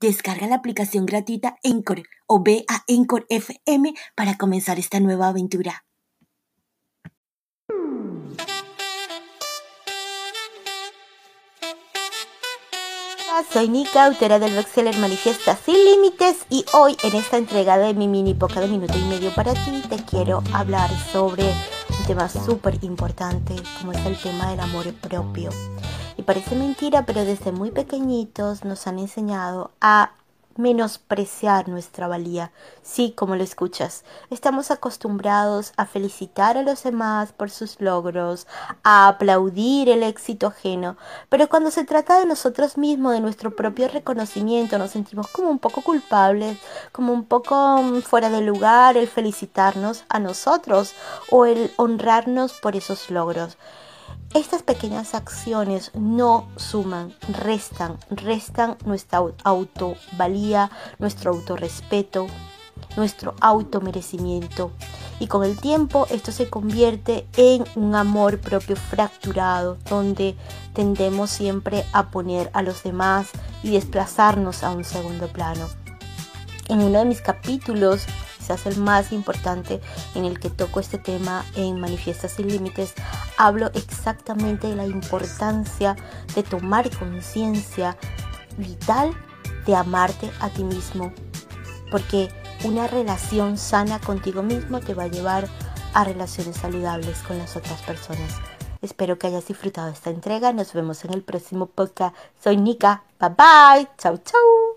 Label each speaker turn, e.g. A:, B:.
A: Descarga la aplicación gratuita Encore o ve a Encore FM para comenzar esta nueva aventura.
B: Soy Nika, autora del bestseller Manifiesta sin Límites y hoy en esta entrega de mi mini poca de minuto y medio para ti te quiero hablar sobre un tema súper importante como es el tema del amor propio. Y parece mentira, pero desde muy pequeñitos nos han enseñado a menospreciar nuestra valía. Sí, como lo escuchas, estamos acostumbrados a felicitar a los demás por sus logros, a aplaudir el éxito ajeno, pero cuando se trata de nosotros mismos, de nuestro propio reconocimiento, nos sentimos como un poco culpables, como un poco mm, fuera de lugar el felicitarnos a nosotros o el honrarnos por esos logros. Estas pequeñas acciones no suman, restan, restan nuestra autovalía, nuestro autorrespeto, nuestro automerecimiento. Y con el tiempo esto se convierte en un amor propio fracturado, donde tendemos siempre a poner a los demás y desplazarnos a un segundo plano. En uno de mis capítulos quizás el más importante en el que toco este tema en Manifiestas sin Límites, hablo exactamente de la importancia de tomar conciencia vital de amarte a ti mismo. Porque una relación sana contigo mismo te va a llevar a relaciones saludables con las otras personas. Espero que hayas disfrutado esta entrega. Nos vemos en el próximo podcast. Soy Nika. Bye bye. Chau, chau.